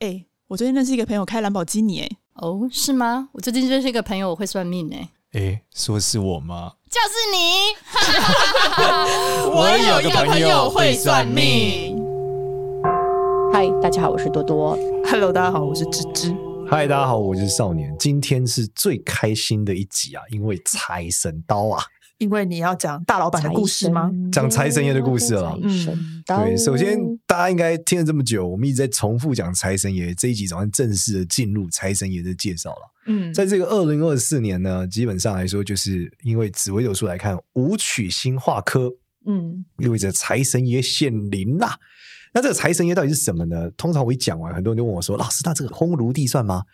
哎，我最近认识一个朋友开兰博基尼，哎，哦，是吗？我最近认识一个朋友，我会算命，哎，哎，说是我吗？就是你。我有一个朋友会算命。嗨，大家好，我是多多。Hello，大家好，我是芝芝。嗨，大家好，我是少年。今天是最开心的一集啊，因为财神刀啊。因为你要讲大老板的故事吗？讲财神爷的故事了。嗯，对，首先大家应该听了这么久，我们一直在重复讲财神爷，这一集总算正式的进入财神爷的介绍了。嗯，在这个二零二四年呢，基本上来说，就是因为紫微斗数来看，武曲星化科，嗯，意味着财神爷显灵啦。那这个财神爷到底是什么呢？通常我一讲完，很多人就问我说：“老师，那这个烘炉地算吗？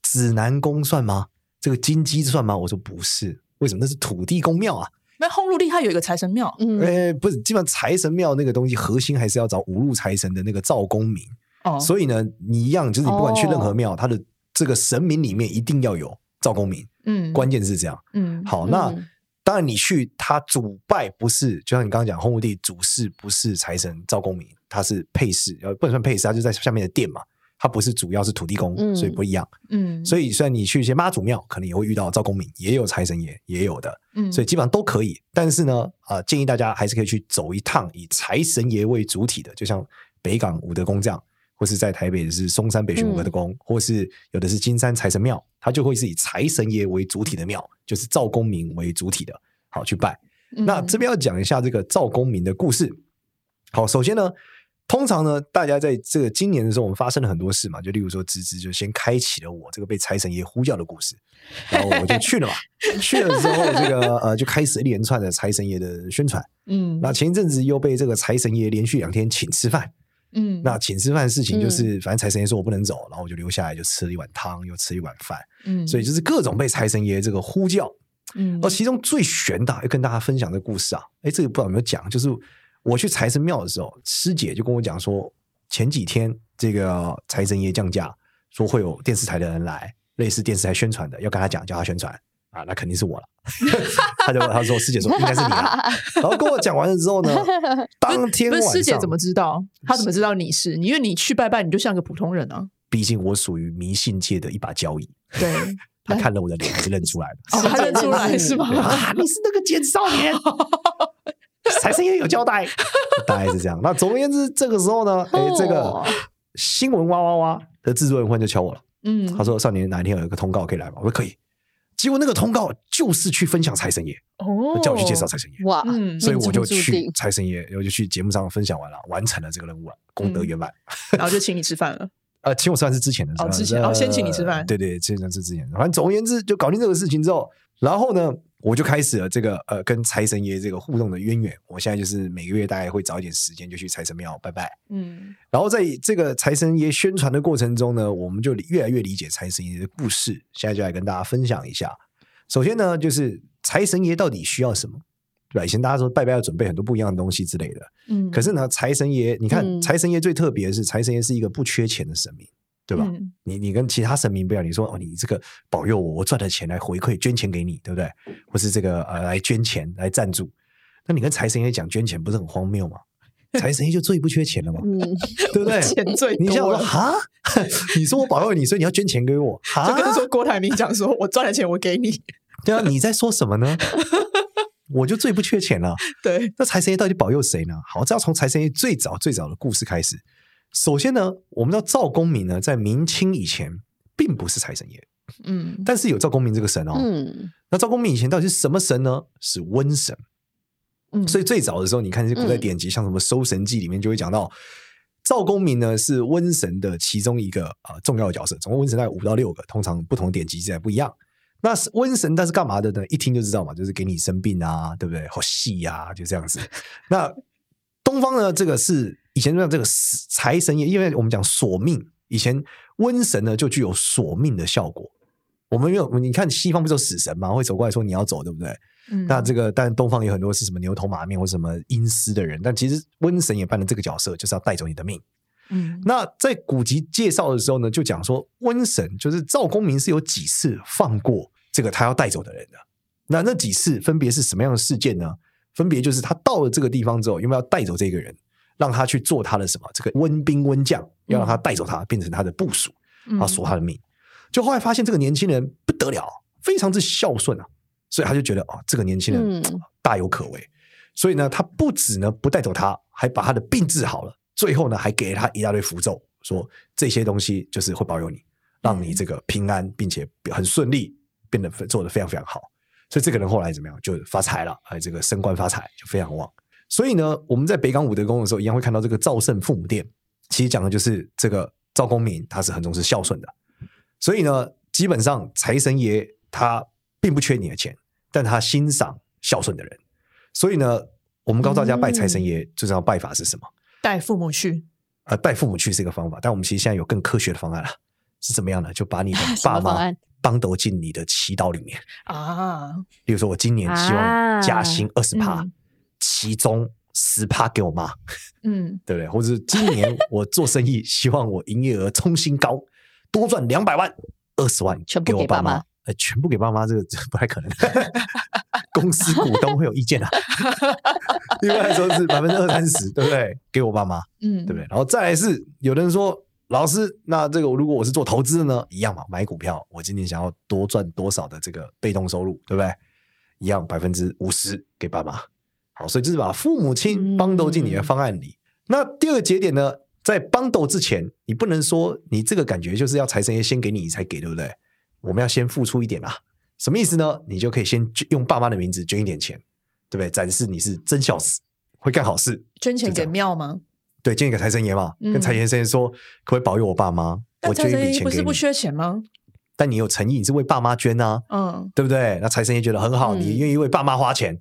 指南宫算吗？这个金鸡算吗？”我说不是。为什么那是土地公庙啊？那烘炉地它有一个财神庙，嗯，欸、不是，基本上财神庙那个东西核心还是要找五路财神的那个赵公明。哦，所以呢，你一样就是你不管去任何庙，哦、它的这个神明里面一定要有赵公明。嗯，关键是这样。嗯，好，那、嗯、当然你去他主拜不是，就像你刚刚讲烘炉地主事不是财神赵公明，他是配饰，呃，不能算配饰，他就在下面的殿嘛。它不是主要是土地公，嗯、所以不一样。嗯，所以虽然你去一些妈祖庙，可能也会遇到赵公明，也有财神爷，也有的。嗯，所以基本上都可以。但是呢，啊、呃，建议大家还是可以去走一趟以财神爷为主体的，就像北港武德宫这样，或是在台北的是松山北巡武德宫，嗯、或是有的是金山财神庙，它就会是以财神爷为主体的庙，就是赵公明为主体的，好去拜。嗯、那这边要讲一下这个赵公明的故事。好，首先呢。通常呢，大家在这个今年的时候，我们发生了很多事嘛，就例如说，芝芝就先开启了我这个被财神爷呼叫的故事，然后我就去了嘛。去了之后，这个呃，就开始一连串的财神爷的宣传。嗯，那前一阵子又被这个财神爷连续两天请吃饭。嗯，那请吃饭的事情就是，反正财神爷说我不能走，然后我就留下来，就吃了一碗汤，又吃一碗饭。嗯，所以就是各种被财神爷这个呼叫。嗯，而其中最玄的，要跟大家分享的故事啊，哎，这个不知道有没有讲，就是。我去财神庙的时候，师姐就跟我讲说，前几天这个财神爷降价，说会有电视台的人来，类似电视台宣传的，要跟他讲，叫他宣传啊，那肯定是我了。他就他说师姐说应该是你了，然后跟我讲完了之后呢，当天晚上师姐怎么知道？他怎么知道你是你？因为你去拜拜，你就像个普通人啊。毕竟我属于迷信界的一把交椅。对，他看了我的脸还是认出来了，他认出来是吗？啊，你是那个简少年。财神爷有交代，大概是这样。那总而言之，这个时候呢，哎、欸，这个新闻哇哇哇的制作人忽然就敲我了。嗯，他说：“少年哪一天有一个通告可以来吗？”我说：“可以。”结果那个通告就是去分享财神爷，哦，叫我去介绍财神爷。哇，所以我就去财神爷，然后就去节目上分享完了，完成了这个任务了，功德圆满。然后就请你吃饭了。呃，请我吃饭是之前的，哦，之前哦，先请你吃饭。对对，之前是之前。反正总而言之，就搞定这个事情之后，然后呢？我就开始了这个呃跟财神爷这个互动的渊源。我现在就是每个月大概会找一点时间就去财神庙拜拜。嗯，然后在这个财神爷宣传的过程中呢，我们就越来越理解财神爷的故事。现在就来跟大家分享一下。首先呢，就是财神爷到底需要什么？对吧？以前大家说拜拜要准备很多不一样的东西之类的。嗯，可是呢，财神爷，你看财神爷最特别的是，财神爷是一个不缺钱的神明。对吧？嗯、你你跟其他神明不一样，你说哦，你这个保佑我，我赚的钱来回馈捐钱给你，对不对？或是这个呃来捐钱来赞助，那你跟财神爷讲捐钱，不是很荒谬吗？财神爷就最不缺钱了嘛，嗯、对不对？钱最多。你想说哈？你说我保佑你，所以你要捐钱给我？哈？就跟说郭台铭讲说，我赚了钱我给你。对啊，你在说什么呢？我就最不缺钱了。对，那财神爷到底保佑谁呢？好，这要从财神爷最早最早的故事开始。首先呢，我们知道赵公明呢，在明清以前并不是财神爷，嗯，但是有赵公明这个神哦，嗯，那赵公明以前到底是什么神呢？是瘟神，嗯，所以最早的时候，你看这些古代典籍，像什么《搜神记》里面就会讲到，赵公明呢是瘟神的其中一个啊、呃、重要的角色，总共瘟神大概五到六个，通常不同典籍记载不一样。那是瘟神，但是干嘛的呢？一听就知道嘛，就是给你生病啊，对不对？好戏呀，就这样子。那东方呢，这个是。以前像这个财神爷，因为我们讲索命，以前瘟神呢就具有索命的效果。我们有你看西方不是有死神嘛？会走过来说你要走，对不对？嗯。那这个但东方有很多是什么牛头马面或什么阴司的人，但其实瘟神也扮了这个角色，就是要带走你的命。嗯。那在古籍介绍的时候呢，就讲说瘟神就是赵公明是有几次放过这个他要带走的人的。那那几次分别是什么样的事件呢？分别就是他到了这个地方之后，因为要带走这个人。让他去做他的什么这个温兵温将，要让他带走他，变成他的部属，然后索他的命。就后来发现这个年轻人不得了，非常之孝顺啊，所以他就觉得哦，这个年轻人大有可为。所以呢，他不止呢不带走他，还把他的病治好了。最后呢，还给了他一大堆符咒，说这些东西就是会保佑你，让你这个平安，并且很顺利，变得做得非常非常好。所以这个人后来怎么样？就发财了，哎，这个升官发财就非常旺。所以呢，我们在北港武德宫的时候，一样会看到这个赵胜父母殿，其实讲的就是这个赵公明，他是很重视孝顺的。所以呢，基本上财神爷他并不缺你的钱，但他欣赏孝顺的人。所以呢，我们告诉大家拜财神爷最重要拜法是什么？带父母去。呃，带父母去是一个方法，但我们其实现在有更科学的方案了，是怎么样呢？就把你的爸妈帮斗进你的祈祷里面啊。比如说，我今年希望加薪二十趴。其中十趴给我妈，嗯，对不对？或者是今年 我做生意，希望我营业额冲新高，多赚两百万，二十万全部给我爸妈，呃，全部给爸妈，这个不太可能，公司股东会有意见啊。一般来说是百分之二三十，对不对？给我爸妈，嗯，对不对？然后再来是有的人说，老师，那这个如果我是做投资的呢，一样嘛，买股票，我今年想要多赚多少的这个被动收入，对不对？一样百分之五十给爸妈。好，所以就是把父母亲帮斗进你的方案里。嗯、那第二个节点呢，在帮斗之前，你不能说你这个感觉就是要财神爷先给你，你才给，对不对？我们要先付出一点啊。什么意思呢？你就可以先用爸妈的名字捐一点钱，对不对？展示你是真孝子，会干好事。捐钱给庙吗？对，捐给财神爷嘛，嗯、跟财神爷说，可不可以保佑我爸妈？我捐一笔钱给你。不是不缺钱吗？但你有诚意，你是为爸妈捐啊，嗯，对不对？那财神爷觉得很好，嗯、你愿意为爸妈花钱。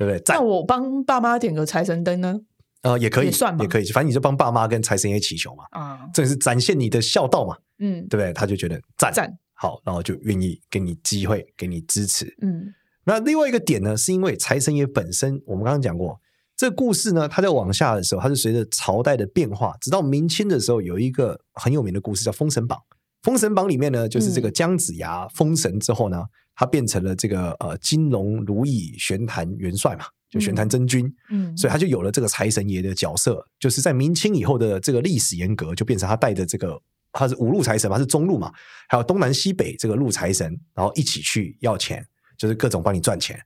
对不对？那我帮爸妈点个财神灯呢？呃，也可以，也算嘛，也可以。反正你就帮爸妈跟财神爷祈求嘛。啊，这是展现你的孝道嘛。嗯，对不对？他就觉得赞赞好，然后就愿意给你机会，给你支持。嗯，那另外一个点呢，是因为财神爷本身，我们刚刚讲过，这个故事呢，它在往下的时候，它是随着朝代的变化，直到明清的时候，有一个很有名的故事叫《封神榜》。《封神榜》里面呢，就是这个姜子牙封神之后呢。嗯他变成了这个呃金龙如意玄坛元帅嘛，就玄坛真君，嗯，所以他就有了这个财神爷的角色，就是在明清以后的这个历史沿革，就变成他带着这个他是五路财神嘛，他是中路嘛，还有东南西北这个路财神，然后一起去要钱，就是各种帮你赚钱。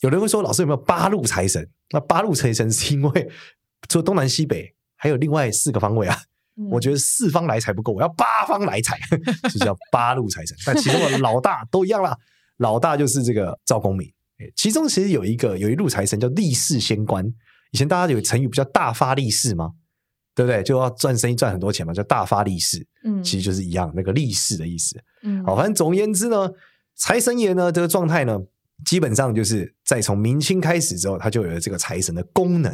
有人会说，老师有没有八路财神？那八路财神是因为除了东南西北，还有另外四个方位啊。嗯、我觉得四方来财不够，我要八方来财，就叫八路财神。但其实我老大都一样啦。老大就是这个赵公明，其中其实有一个有一路财神叫力士仙官。以前大家有成语不叫大发利市吗？对不对？就要赚生意赚很多钱嘛，叫大发利市。嗯，其实就是一样那个利市的意思。嗯，好，反正总而言之呢，财神爷呢这个状态呢，基本上就是在从明清开始之后，他就有了这个财神的功能。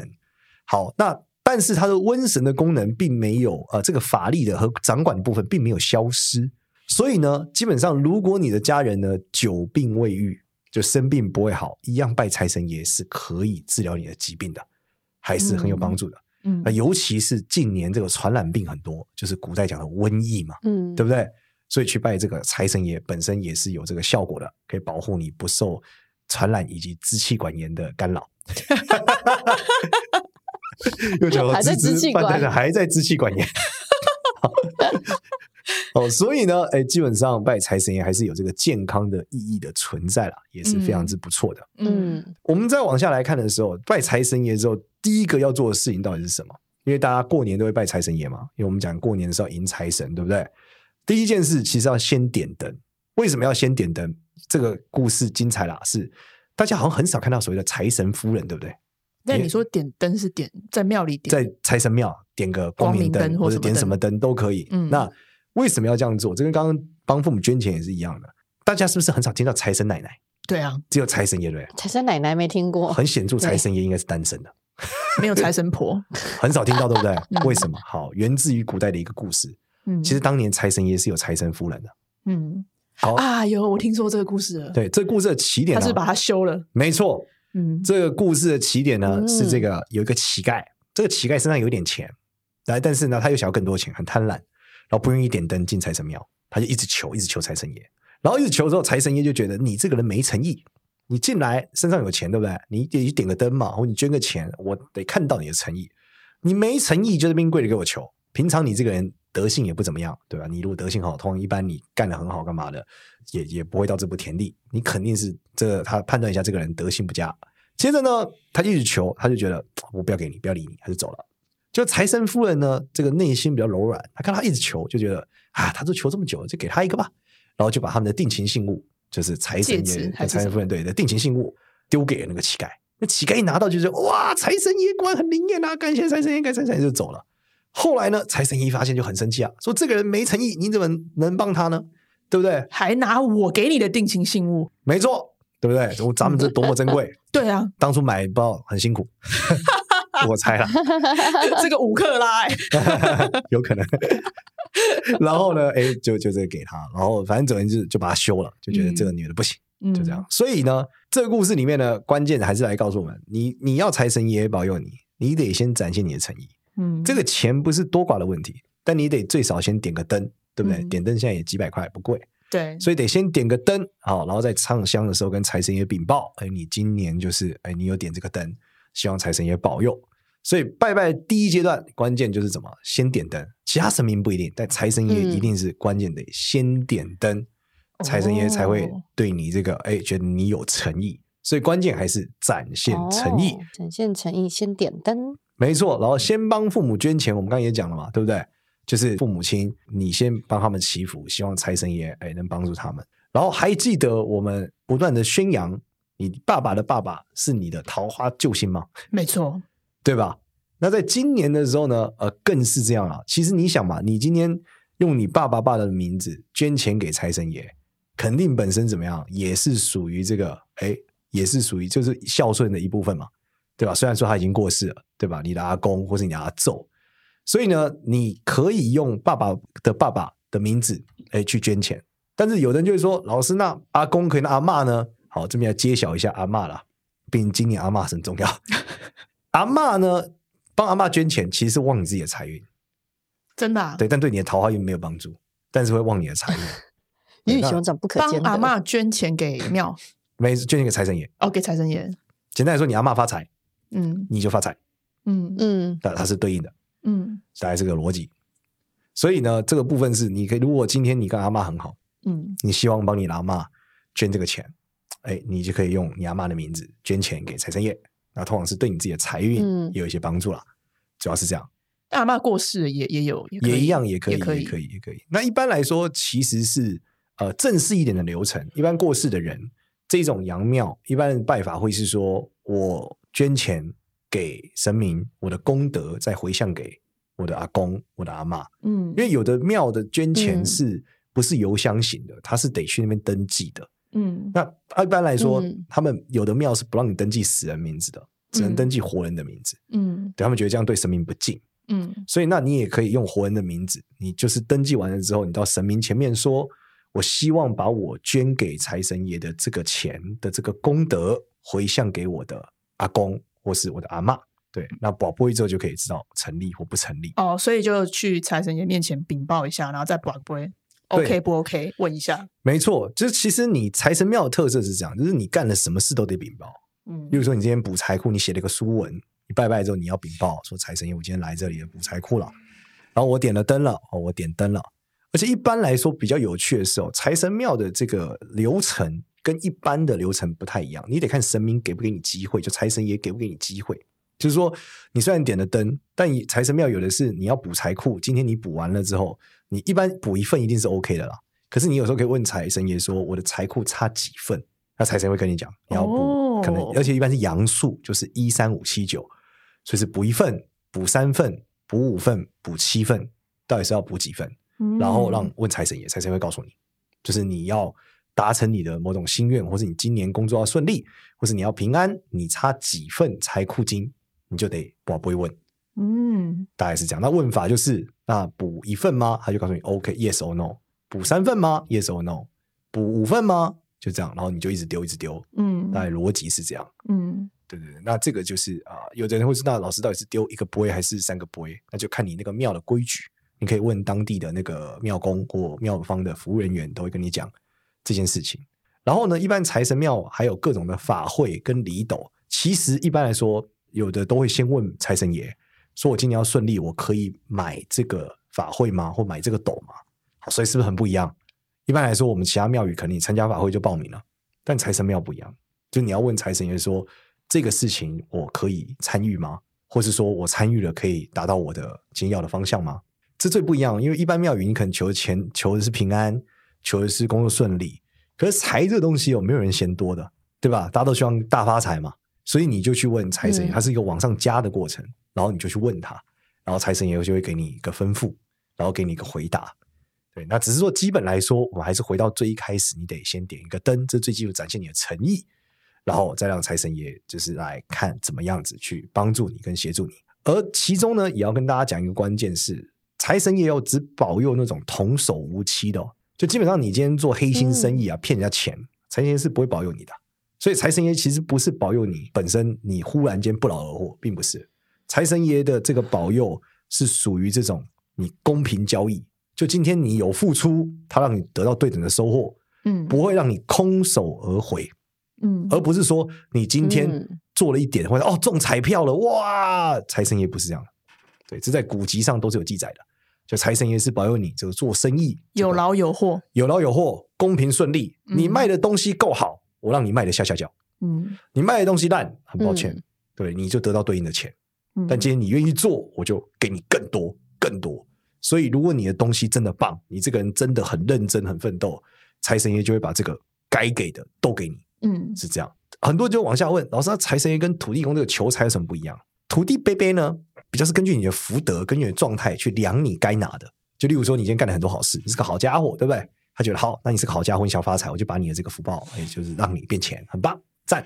好，那但是他的瘟神的功能并没有呃，这个法力的和掌管的部分并没有消失。所以呢，基本上如果你的家人呢久病未愈，就生病不会好，一样拜财神爷是可以治疗你的疾病的，还是很有帮助的。嗯，那尤其是近年这个传染病很多，就是古代讲的瘟疫嘛，嗯，对不对？所以去拜这个财神爷本身也是有这个效果的，可以保护你不受传染以及支气管炎的干扰。又讲了，还在支气管，还在支气管炎。哦，所以呢，哎，基本上拜财神爷还是有这个健康的意义的存在啦，也是非常之不错的。嗯，我们再往下来看的时候，拜财神爷之后，第一个要做的事情到底是什么？因为大家过年都会拜财神爷嘛，因为我们讲过年的时候迎财神，对不对？第一件事其实要先点灯。为什么要先点灯？这个故事精彩啦，是大家好像很少看到所谓的财神夫人，对不对？那你说点灯是点在庙里点，在财神庙点个光明灯，或者点什么灯都可以。嗯，那。为什么要这样做？这跟刚刚帮父母捐钱也是一样的。大家是不是很少听到财神奶奶？对啊，只有财神爷对。财神奶奶没听过，很显著，财神爷应该是单身的，没有财神婆，很少听到，对不对？为什么？好，源自于古代的一个故事。嗯，其实当年财神爷是有财神夫人的。嗯，好啊，有我听说这个故事了。对，这个故事的起点，他是把他休了。没错，嗯，这个故事的起点呢是这个有一个乞丐，这个乞丐身上有点钱，来，但是呢他又想要更多钱，很贪婪。然后不愿意点灯进财神庙，他就一直求，一直求财神爷。然后一直求之后，财神爷就觉得你这个人没诚意。你进来身上有钱，对不对？你得点个灯嘛，或你捐个钱，我得看到你的诚意。你没诚意就在那边跪着给我求。平常你这个人德性也不怎么样，对吧？你如果德性好，通常一般你干得很好，干嘛的也也不会到这步田地。你肯定是这他判断一下这个人德性不佳。接着呢，他一直求，他就觉得我不要给你，不要理你，他就走了。就财神夫人呢，这个内心比较柔软，他看他一直求，就觉得啊，他都求这么久了，就给他一个吧。然后就把他们的定情信物，就是财神爷、财神夫人对的定情信物丢给了那个乞丐。那乞丐一拿到就说：“哇，财神爷果然很灵验啊！感谢财神爷，感谢财神爷就走了。”后来呢，财神爷发现就很生气啊，说：“这个人没诚意，你怎么能帮他呢？对不对？还拿我给你的定情信物，没错，对不对？咱们这多么珍贵！对啊，当初买包很辛苦，我猜了，这个五克拉，有可能。”然后呢，哎，就就这个给他，然后反正总之就就把他休了，就觉得这个女的不行，嗯、就这样。所以呢，这个故事里面呢，关键还是来告诉我们：你你要财神爷保佑你，你得先展现你的诚意。嗯，这个钱不是多寡的问题，但你得最少先点个灯，对不对？嗯、点灯现在也几百块，不贵。对，所以得先点个灯，好，然后在唱香的时候跟财神爷禀报：哎，你今年就是哎，你有点这个灯，希望财神爷保佑。所以拜拜第一阶段关键就是怎么先点灯，其他神明不一定，但财神爷一定是关键的，先点灯，财神爷才会对你这个哎觉得你有诚意。所以关键还是展现诚意，展现诚意，先点灯，没错。然后先帮父母捐钱，我们刚刚也讲了嘛，对不对？就是父母亲，你先帮他们祈福，希望财神爷哎能帮助他们。然后还记得我们不断的宣扬，你爸爸的爸爸是你的桃花救星吗？没错。对吧？那在今年的时候呢，呃，更是这样了。其实你想嘛，你今天用你爸爸爸的名字捐钱给财神爷，肯定本身怎么样，也是属于这个，哎，也是属于就是孝顺的一部分嘛，对吧？虽然说他已经过世了，对吧？你的阿公或是你的阿祖，所以呢，你可以用爸爸的爸爸的名字，哎，去捐钱。但是有人就会说，老师，那阿公可以，那阿嬷呢？好，这边要揭晓一下阿嬷了，毕竟今年阿嬷很重要。阿嬷呢，帮阿嬷捐钱，其实是旺你自己的财运，真的、啊。对，但对你的桃花运没有帮助，但是会旺你的财运。鱼与熊掌不可兼得。帮阿嬷捐钱给庙，没捐钱给财神爷。哦，给财神爷。简单来说，你阿嬷发财，嗯，你就发财，嗯嗯，但它是对应的，嗯，大概是个逻辑。所以呢，这个部分是你可以，如果今天你跟阿嬷很好，嗯，你希望帮你阿嬷捐这个钱，哎，你就可以用你阿嬷的名字捐钱给财神爷。那通常是对你自己的财运也有一些帮助啦，嗯、主要是这样。阿嬷过世也也有，也，也一样，也可以，也可以，也可以，也可以。那一般来说，其实是呃正式一点的流程。一般过世的人，这种阳庙一般的拜法会是说，我捐钱给神明，我的功德再回向给我的阿公、我的阿嬷。嗯，因为有的庙的捐钱是不是邮箱型的，它是得去那边登记的。嗯，那一般来说，嗯、他们有的庙是不让你登记死人名字的，只能登记活人的名字。嗯，对他们觉得这样对神明不敬。嗯，所以那你也可以用活人的名字，你就是登记完了之后，你到神明前面说：“我希望把我捐给财神爷的这个钱的这个功德回向给我的阿公或是我的阿妈。”对，那宝贝之后就可以知道成立或不成立。哦，所以就去财神爷面前禀报一下，然后再宝贝。OK 不 OK？问一下，没错，就是其实你财神庙的特色是这样，就是你干了什么事都得禀报。嗯，比如说你今天补财库，你写了一个书文，你拜拜之后你要禀报说财神爷，我今天来这里补财库了，然后我点了灯了，哦，我点灯了。而且一般来说比较有趣的是哦，财神庙的这个流程跟一般的流程不太一样，你得看神明给不给你机会，就财神爷给不给你机会。就是说，你虽然点了灯，但你财神庙有的是你要补财库，今天你补完了之后。你一般补一份一定是 OK 的啦，可是你有时候可以问财神爷说：“我的财库差几份？”那财神会跟你讲，你要补、哦、可能，而且一般是阳数，就是一三五七九，所以是补一份、补三份、补五份、补七份，到底是要补几份？嗯、然后让问财神爷，财神会告诉你，就是你要达成你的某种心愿，或是你今年工作要顺利，或是你要平安，你差几份财库金，你就得不不会问。嗯，大概是这样。那问法就是，那补一份吗？他就告诉你，OK，Yes、okay, or No。补三份吗？Yes or No。补五份吗？就这样，然后你就一直丢，一直丢。嗯，大概逻辑是这样。嗯，对对对。那这个就是啊、呃，有的人会知道老师到底是丢一个杯还是三个杯，那就看你那个庙的规矩。你可以问当地的那个庙公或庙方的服务人员，都会跟你讲这件事情。然后呢，一般财神庙还有各种的法会跟礼斗，其实一般来说，有的都会先问财神爷。说我今年要顺利，我可以买这个法会吗？或买这个斗吗？好，所以是不是很不一样？一般来说，我们其他庙宇可能你参加法会就报名了，但财神庙不一样，就你要问财神爷说这个事情我可以参与吗？或是说我参与了可以达到我的今天要的方向吗？这最不一样，因为一般庙宇你可能求的钱，求的是平安，求的是工作顺利。可是财这个东西有没有人嫌多的，对吧？大家都希望大发财嘛，所以你就去问财神爷，它是一个往上加的过程。然后你就去问他，然后财神爷就会给你一个吩咐，然后给你一个回答。对，那只是说基本来说，我们还是回到最一开始，你得先点一个灯，这最基础展现你的诚意，然后再让财神爷就是来看怎么样子去帮助你跟协助你。而其中呢，也要跟大家讲一个关键是。财神爷要只保佑那种童叟无欺的，哦，就基本上你今天做黑心生意啊，骗人家钱，财神爷是不会保佑你的。所以财神爷其实不是保佑你本身，你忽然间不劳而获，并不是。财神爷的这个保佑是属于这种你公平交易，就今天你有付出，他让你得到对等的收获，嗯，不会让你空手而回，嗯，而不是说你今天做了一点，或者哦中彩票了，哇，财神爷不是这样的，对，这在古籍上都是有记载的。就财神爷是保佑你这个做生意有劳有获，有劳有获，公平顺利。嗯、你卖的东西够好，我让你卖的下下脚。嗯，你卖的东西烂，很抱歉，嗯、对，你就得到对应的钱。嗯、但今天你愿意做，我就给你更多更多。所以，如果你的东西真的棒，你这个人真的很认真很奋斗，财神爷就会把这个该给的都给你。嗯，是这样。很多人就往下问老师，那财神爷跟土地公这个求财有什么不一样？土地伯伯呢？比较是根据你的福德、根据你的状态去量你该拿的。就例如说，你今天干了很多好事，你是个好家伙，对不对？他觉得好，那你是个好家伙，你想发财，我就把你的这个福报，哎，就是让你变钱，很棒，赞。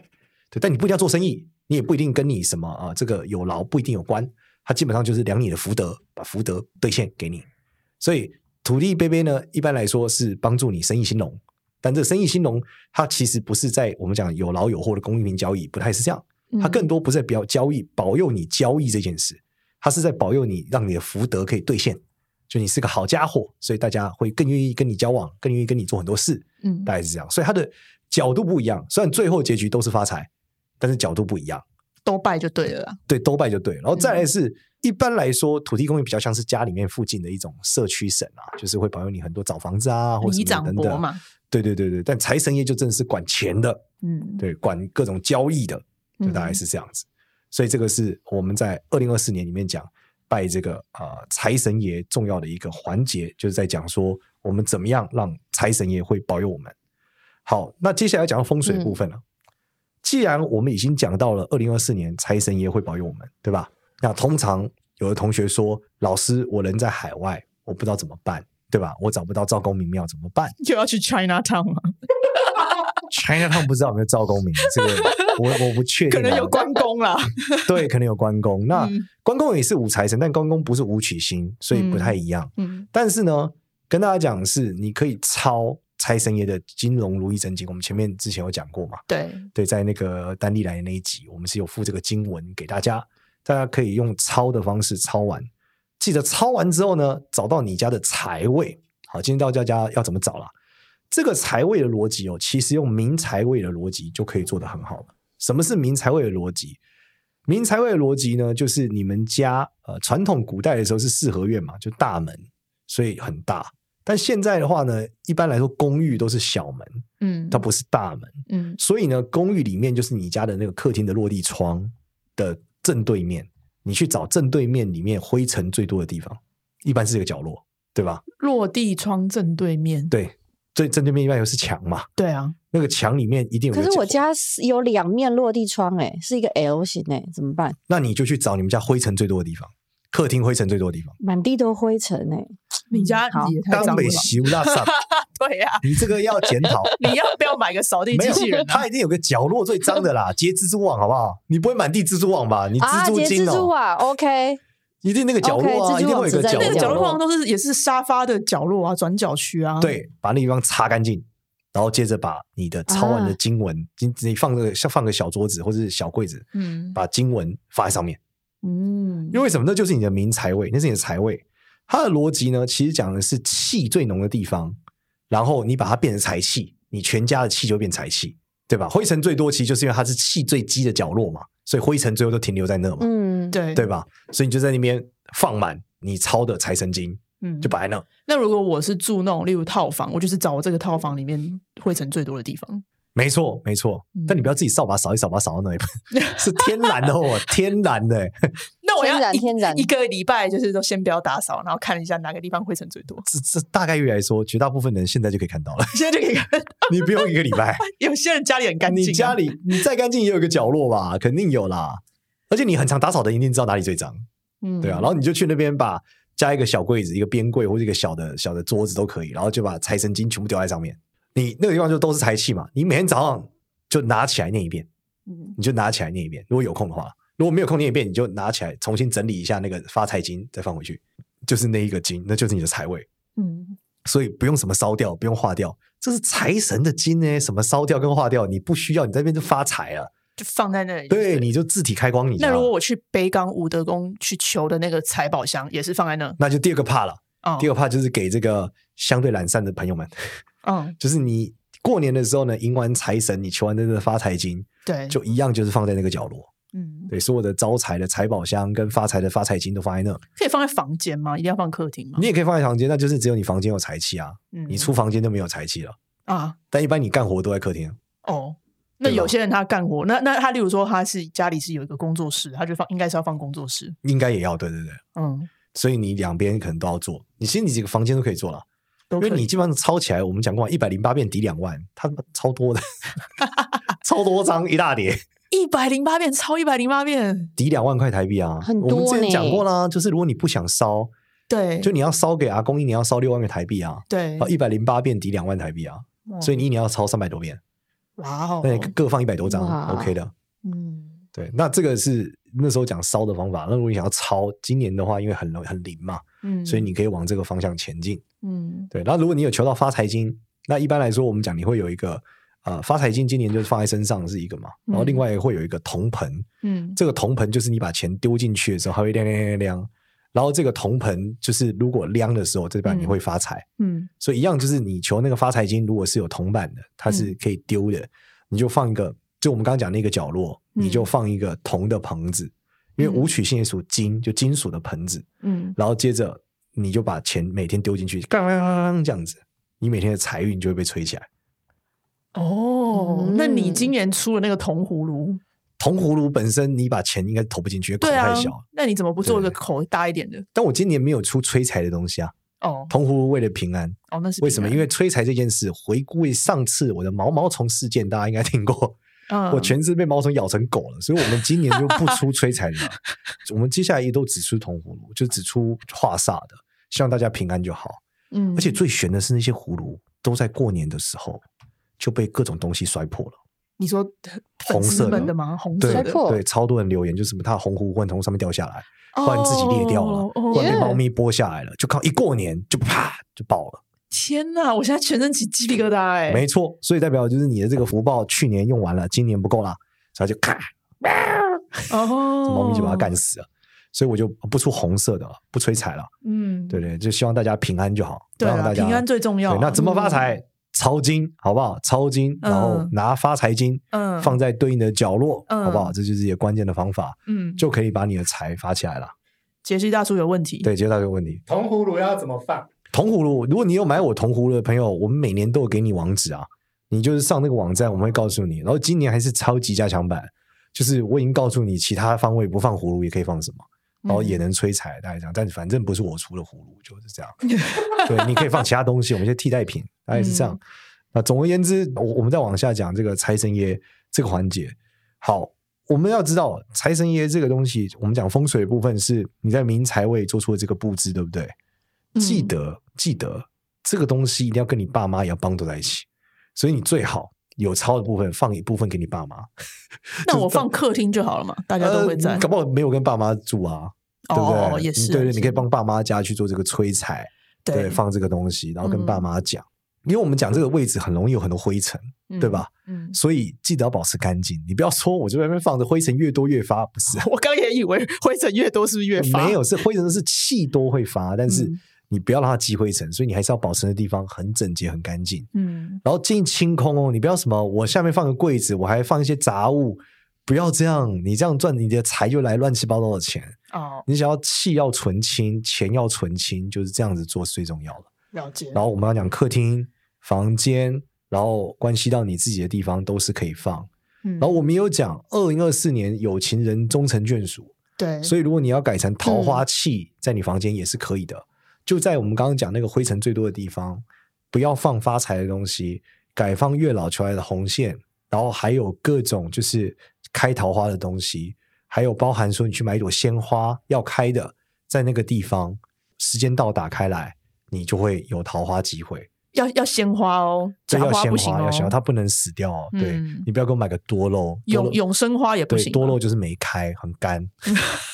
对，但你不一定要做生意，你也不一定跟你什么啊，这个有劳不一定有关。他基本上就是量你的福德，把福德兑现给你。所以土地杯杯呢，一般来说是帮助你生意兴隆，但这生意兴隆，它其实不是在我们讲有劳有获的公平交易，不太是这样。它更多不是在表交易，保佑你交易这件事。它是在保佑你，让你的福德可以兑现，就你是个好家伙，所以大家会更愿意跟你交往，更愿意跟你做很多事，嗯，大概是这样。所以他的角度不一样，虽然最后结局都是发财，但是角度不一样，都拜就对了啦。对，都拜就对了。然后再来是，嗯、一般来说，土地公也比较像是家里面附近的一种社区神啊，就是会保佑你很多找房子啊，或者什么等等嘛。对对对对，但财神爷就真的是管钱的，嗯，对，管各种交易的，就大概是这样子。嗯所以这个是我们在二零二四年里面讲拜这个啊呃、财神爷重要的一个环节，就是在讲说我们怎么样让财神爷会保佑我们。好，那接下来讲到风水部分了。嗯、既然我们已经讲到了二零二四年财神爷会保佑我们，对吧？那通常有的同学说，老师，我人在海外，我不知道怎么办，对吧？我找不到赵公明庙怎么办？就要去 China Town 吗？China Town 不知道有没有赵公明，这个我我不确定。可能有关公啦，对，可能有关公。那关公也是五财神，但关公不是武曲星，所以不太一样。嗯，但是呢，跟大家讲的是，你可以抄财神爷的金龙如意真经。我们前面之前有讲过嘛？对对，在那个丹立来的那一集，我们是有附这个经文给大家，大家可以用抄的方式抄完。记得抄完之后呢，找到你家的财位。好，今天到家家要怎么找了？这个财位的逻辑哦，其实用明财位的逻辑就可以做得很好了。什么是明财位的逻辑？明财位的逻辑呢，就是你们家呃传统古代的时候是四合院嘛，就大门，所以很大。但现在的话呢，一般来说公寓都是小门，嗯，它不是大门，嗯，所以呢，公寓里面就是你家的那个客厅的落地窗的正对面，你去找正对面里面灰尘最多的地方，一般是这个角落，对吧？落地窗正对面，对。最正对面一般又是墙嘛，对啊，那个墙里面一定有。可是我家有两面落地窗，哎，是一个 L 型，哎，怎么办？那你就去找你们家灰尘最多的地方，客厅灰尘最多的地方，满地都灰尘，哎，你家也太脏了。对呀，你这个要检讨。你要不要买个扫地机器人？它一定有个角落最脏的啦，结蜘蛛网好不好？你不会满地蜘蛛网吧？你蜘蛛精哦。蜘蛛网，OK。一定那个角落啊，一定会有一个角落。那个角落通常都是也是沙发的角落啊，转角区啊。对，把那地方擦干净，然后接着把你的抄完的经文，你你放个像放个小桌子或者是小柜子，嗯，把经文放在上面，嗯，因为什么？那就是你的明财位，那是你的财位。它的逻辑呢，其实讲的是气最浓的地方，然后你把它变成财气，你全家的气就变财气，对吧？灰尘最多，其实就是因为它是气最积的角落嘛，所以灰尘最后都停留在那嘛。嗯。对对吧？所以你就在那边放满你抄的财神经，嗯，就摆在那。那如果我是住那种例如套房，我就是找这个套房里面灰尘最多的地方。没错，没错。但你不要自己扫把扫一扫把扫到那里，是天然的哦，天然的。那我要天然天然一个礼拜就是都先不要打扫，然后看一下哪个地方灰尘最多。这这大概率来说，绝大部分人现在就可以看到了，现在就可以看。你不用一个礼拜。有些人家里很干净，你家里你再干净也有一个角落吧，肯定有啦。而且你很常打扫的，一定知道哪里最脏。嗯，对啊。然后你就去那边把加一个小柜子，一个边柜或者一个小的小的桌子都可以，然后就把财神金全部丢在上面。你那个地方就都是财气嘛。你每天早上。就拿起来念一遍，嗯你就拿起来念一遍。如果有空的话，如果没有空念一遍，你就拿起来重新整理一下那个发财金，再放回去，就是那一个金，那就是你的财位。嗯，所以不用什么烧掉，不用化掉，这是财神的金呢。什么烧掉跟化掉，你不需要，你在那边就发财了，就放在那里。对，你就自体开光。你那如果我去北港武德宫去求的那个财宝箱，也是放在那，那就第二个怕了。哦，第二个怕就是给这个相对懒散的朋友们。嗯，就是你。过年的时候呢，迎完财神，你求完那个发财金，对，就一样，就是放在那个角落。嗯，对，所有的招财的财宝箱跟发财的发财金都放在那。可以放在房间吗？一定要放客厅吗？你也可以放在房间，那就是只有你房间有财气啊。嗯，你出房间就没有财气了啊。但一般你干活都在客厅。哦，那有些人他干活，那那他例如说他是家里是有一个工作室，他就放应该是要放工作室，应该也要对对对。嗯，所以你两边可能都要做，你其实你几个房间都可以做了。因为你基本上抄起来，我们讲过一百零八遍抵两万，他超多的，超多张一大叠，一百零八遍抄一百零八遍。抵两万块台币啊！很多。我们之前讲过啦，就是如果你不想烧，对，就你要烧给阿公一年要烧六万个台币啊，对，一百零八遍抵两万台币啊，所以你一年要抄三百多遍，哇哦，那各放一百多张，OK 的，嗯，对，那这个是那时候讲烧的方法。那如果你想要抄，今年的话，因为很很灵嘛，嗯，所以你可以往这个方向前进。嗯，对。然后如果你有求到发财金，那一般来说，我们讲你会有一个呃发财金，今年就是放在身上是一个嘛。然后另外会有一个铜盆，嗯，这个铜盆就是你把钱丢进去的时候，它会亮亮亮亮。然后这个铜盆就是如果亮的时候，这代表你会发财。嗯，所以一样就是你求那个发财金，如果是有铜板的，它是可以丢的，你就放一个，就我们刚刚讲那个角落，你就放一个铜的盆子，因为武曲星也属金，就金属的盆子。嗯，然后接着。你就把钱每天丢进去，这样子，你每天的财运就会被吹起来。哦，那你今年出了那个铜葫芦？铜葫芦本身你把钱应该投不进去，口太小。那你怎么不做一个口大一点的？但我今年没有出催财的东西啊。哦，铜葫芦为了平安。哦，那是为什么？因为催财这件事，回顾上次我的毛毛虫事件，大家应该听过。我全身被毛虫咬成狗了，所以我们今年就不出催财的。我们接下来也都只出铜葫芦，就只出化煞的。希望大家平安就好。嗯，而且最悬的是那些葫芦都在过年的时候就被各种东西摔破了。你说 红色的吗？红色的，对，超多人留言，就是什么他红葫芦从上面掉下来，或者自己裂掉了，或者被猫咪剥下来了，就靠一过年就啪就爆了。天哪！我现在全身起鸡皮疙瘩哎。没错，所以代表就是你的这个福报去年用完了，今年不够了，所以就咔，哦，猫咪就把它干死了。所以我就不出红色的了，不催财了。嗯，对对，就希望大家平安就好。对啊，平安最重要。那怎么发财？抄经，好不好？抄经，然后拿发财金，嗯，放在对应的角落，好不好？这就是一个关键的方法。嗯，就可以把你的财发起来了。杰西大叔有问题。对，杰西大叔有问题。铜葫芦要怎么放？铜葫芦，如果你有买我铜葫芦的朋友，我们每年都有给你网址啊。你就是上那个网站，我们会告诉你。然后今年还是超级加强版，就是我已经告诉你，其他方位不放葫芦也可以放什么。然后也能催财，大概这样，但反正不是我出的葫芦，就是这样。对，你可以放其他东西，我们一些替代品，大概是这样。那总而言之，我我们再往下讲这个财神爷这个环节。好，我们要知道财神爷这个东西，我们讲风水的部分是你在明财位做出的这个布置，对不对？记得记得这个东西一定要跟你爸妈也要帮助在一起，所以你最好。有超的部分放一部分给你爸妈，那 我放客厅就好了嘛，大家都会在。搞不好没有跟爸妈住啊，对不对？也是，对对，你可以帮爸妈家去做这个催财，对，放这个东西，然后跟爸妈讲，因为我们讲这个位置很容易有很多灰尘，对吧？嗯，所以记得要保持干净。你不要说我这边放着灰尘越多越发，不是？我刚也以为灰尘越多是不是越发？没有，是灰尘是气多会发，但是。你不要让它积灰尘，所以你还是要保持的地方很整洁、很干净。嗯，然后尽清空哦，你不要什么，我下面放个柜子，我还放一些杂物，不要这样，你这样赚你的财就来乱七八糟的钱哦。你想要气要存清，钱要存清，就是这样子做是最重要的。了解。然后我们要讲客厅、房间，然后关系到你自己的地方都是可以放。嗯。然后我们也有讲，二零二四年有情人终成眷属。对。所以如果你要改成桃花器，在你房间也是可以的。嗯。就在我们刚刚讲那个灰尘最多的地方，不要放发财的东西，改放月老求来的红线，然后还有各种就是开桃花的东西，还有包含说你去买一朵鲜花要开的，在那个地方，时间到打开来，你就会有桃花机会。要要鲜花哦，这要鲜花，要鲜花，它不能死掉哦。对、嗯、你不要给我买个多肉，永永生花也不行，多肉就是没开，很干。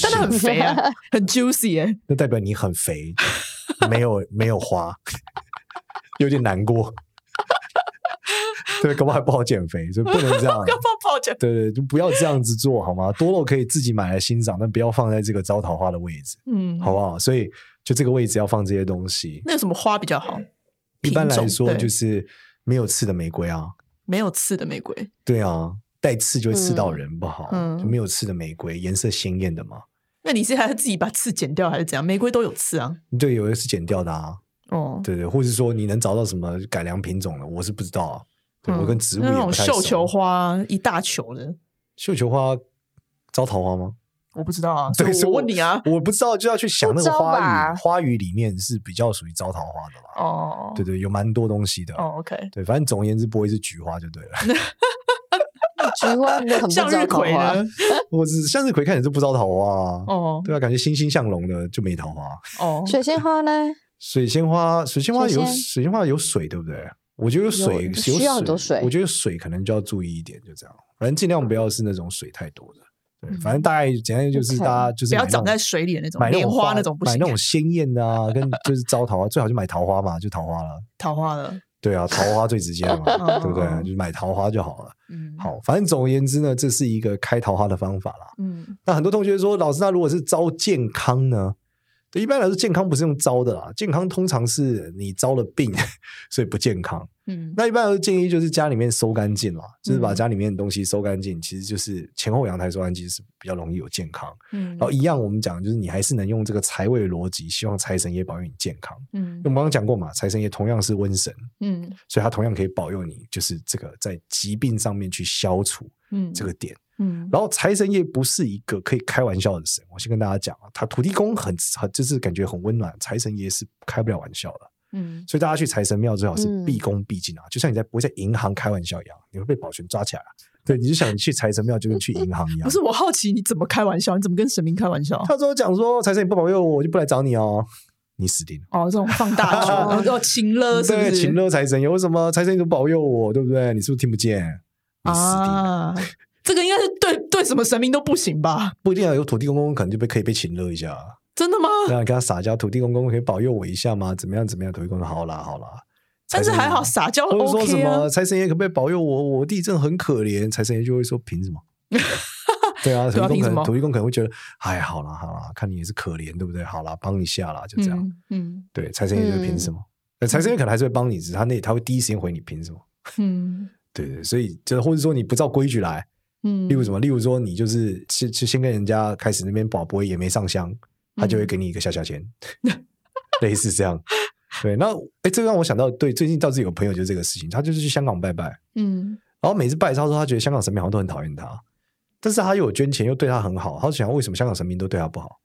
真的很肥啊，很 juicy 哎，那代表你很肥，没有没有花，有点难过。对，搞不好还不好减肥，所以不能这样。不好减，对对，就不要这样子做好吗？多肉可以自己买来欣赏，但不要放在这个招桃花的位置，嗯，好不好？所以就这个位置要放这些东西。那有什么花比较好？一般来说就是没有刺的玫瑰啊，没有刺的玫瑰，对啊。带刺就会刺到人，不好。嗯，就没有刺的玫瑰，颜色鲜艳的嘛。那你是还是自己把刺剪掉，还是怎样？玫瑰都有刺啊。对，有的是剪掉的啊。哦，对对，或者说你能找到什么改良品种的，我是不知道啊。对我跟植物也不太熟。绣球花一大球的，绣球花招桃花吗？我不知道啊。对，我问你啊，我不知道就要去想那个花语，花语里面是比较属于招桃花的吧？哦，对对，有蛮多东西的。哦，OK，对，反正总而言之不会是菊花就对了。菊花很不招桃花，我只向日葵，看起来就不招桃花哦。对啊，感觉欣欣向荣的就没桃花哦。水仙花呢？水仙花，水仙花有水仙花有水，对不对？我觉得有水需要很多水，我觉得水可能就要注意一点，就这样。反正尽量不要是那种水太多的。对，反正大概简单就是大家就是不要长在水里的那种，买莲花那种不行，买那种鲜艳的啊，跟就是招桃花，最好就买桃花嘛，就桃花了。桃花了。对啊，桃花最直接嘛，对不对？就是买桃花就好了。嗯，好，反正总而言之呢，这是一个开桃花的方法啦。嗯，那很多同学说，老师，那如果是招健康呢？对，一般来说，健康不是用招的啦，健康通常是你招了病，所以不健康。嗯，那一般的建议就是家里面收干净了，就是把家里面的东西收干净，其实就是前后阳台收干净是比较容易有健康。嗯，然后一样我们讲就是你还是能用这个财位的逻辑，希望财神爷保佑你健康。嗯，我们刚刚讲过嘛，财神爷同样是瘟神，嗯，所以他同样可以保佑你，就是这个在疾病上面去消除，嗯，这个点。嗯，然后财神爷不是一个可以开玩笑的神，我先跟大家讲啊，他土地公很很就是感觉很温暖，财神爷是开不了玩笑的。嗯，所以大家去财神庙最好是毕恭毕敬啊，就像你在不会在银行开玩笑一样，你会被保全抓起来。对，你就想去财神庙就跟去银行一样。不是，我好奇你怎么开玩笑？你怎么跟神明开玩笑？他说讲说财神你不保佑我，我就不来找你哦，你死定了。哦，这种放大招，要情勒是不是？情勒财神有，什么财神爷都保佑我？对不对？你是不是听不见？你死定了。这个应该是对对什么神明都不行吧？不一定啊，有土地公公可能就被可以被情勒一下。真的吗？对啊，跟他撒娇，土地公公可以保佑我一下吗？怎么样？怎么样？土地公好啦好啦。但是还好撒娇，或者说什么财神爷可不可以保佑我？我弟真的很可怜。财神爷就会说凭什么？对啊，土地公可能土地公可能会觉得，哎，好啦好啦，看你也是可怜，对不对？好啦，帮一下啦，就这样。嗯，对，财神爷就凭什么？财神爷可能还是会帮你，只是他那他会第一时间回你凭什么？嗯，对对，所以就或者说你不照规矩来。嗯，例如什么？例如说，你就是先先跟人家开始那边保不会也没上香，他就会给你一个下下签，嗯、类似这样。对，那哎，这个让我想到，对，最近倒是有个朋友就是这个事情，他就是去香港拜拜，嗯，然后每次拜他说他觉得香港神明好像都很讨厌他，但是他又有捐钱，又对他很好，他就想为什么香港神明都对他不好？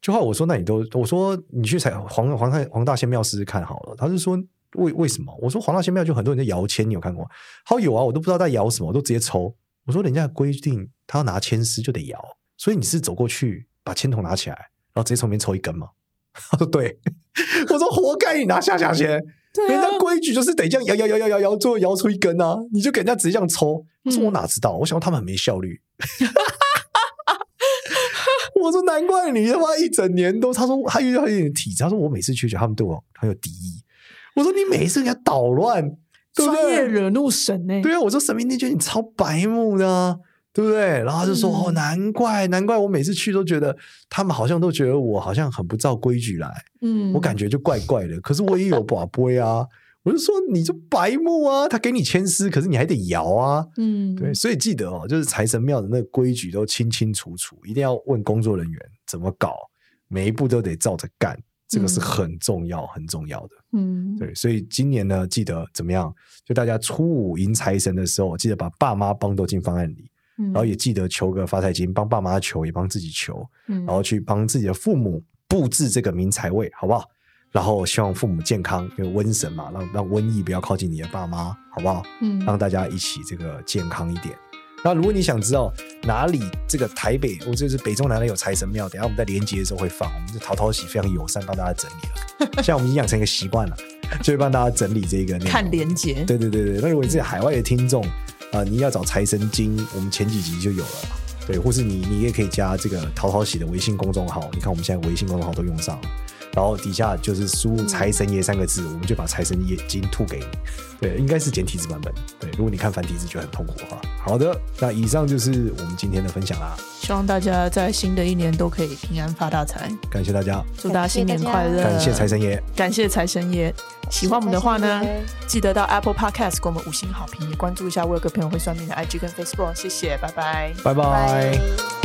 就后来我说，那你都我说你去采黄黄大黄大仙庙试试看好了，他就说为为什么？我说黄大仙庙就很多人在摇签，你有看过？他说有啊，我都不知道在摇什么，我都直接抽。我说人家规定他要拿签诗就得摇，所以你是走过去把签筒拿起来，然后直接从里面抽一根嘛？他 说对。我说活该你拿下下签，对啊、人家规矩就是得这样摇摇摇摇摇摇，最后摇出一根啊！你就给人家直接这样抽。我说我哪知道？我想他们很没效率。我说难怪你他妈一整年都，他说他遇到一点体质，他说我每次去，他们对我很有敌意。我说你每一次给人家捣乱。专业惹怒神呢、欸？对啊，我说神明，你觉得你超白目的，对不对？然后他就说、嗯、哦，难怪，难怪我每次去都觉得他们好像都觉得我好像很不照规矩来，嗯，我感觉就怪怪的。可是我也有把杯啊，我就说你就白目啊，他给你签诗，可是你还得摇啊。嗯，对，所以记得哦，就是财神庙的那个规矩都清清楚楚，一定要问工作人员怎么搞，每一步都得照着干，这个是很重要、很重要的。嗯，对，所以今年呢，记得怎么样？就大家初五迎财神的时候，记得把爸妈帮都进方案里。然后也记得求个发财金，帮爸妈求，也帮自己求，然后去帮自己的父母布置这个明财位，好不好？然后希望父母健康，因为瘟神嘛，让让瘟疫不要靠近你的爸妈，好不好？嗯，让大家一起这个健康一点。那如果你想知道哪里这个台北，或者是北中南的有财神庙，等下我们在连接的时候会放，我们就淘淘喜非常友善帮大家整理了。现在我们已经养成一个习惯了，就会帮大家整理这个看连接。对对对对，那如果你是海外的听众。啊、你要找财神经，我们前几集就有了，对，或是你你也可以加这个淘淘喜的微信公众号，你看我们现在微信公众号都用上了，然后底下就是输入“财神爷”三个字，我们就把财神爷金吐给你，对，应该是简体字版本，对，如果你看繁体字就很痛苦的话，好的，那以上就是我们今天的分享啦，希望大家在新的一年都可以平安发大财，感谢大家，祝大家新年快乐，感谢财神爷，感谢财神爷。喜欢我们的话呢，记得到 Apple Podcast 给我们五星好评，也关注一下我有个朋友会算命的 IG 跟 Facebook，谢谢，拜拜，拜拜。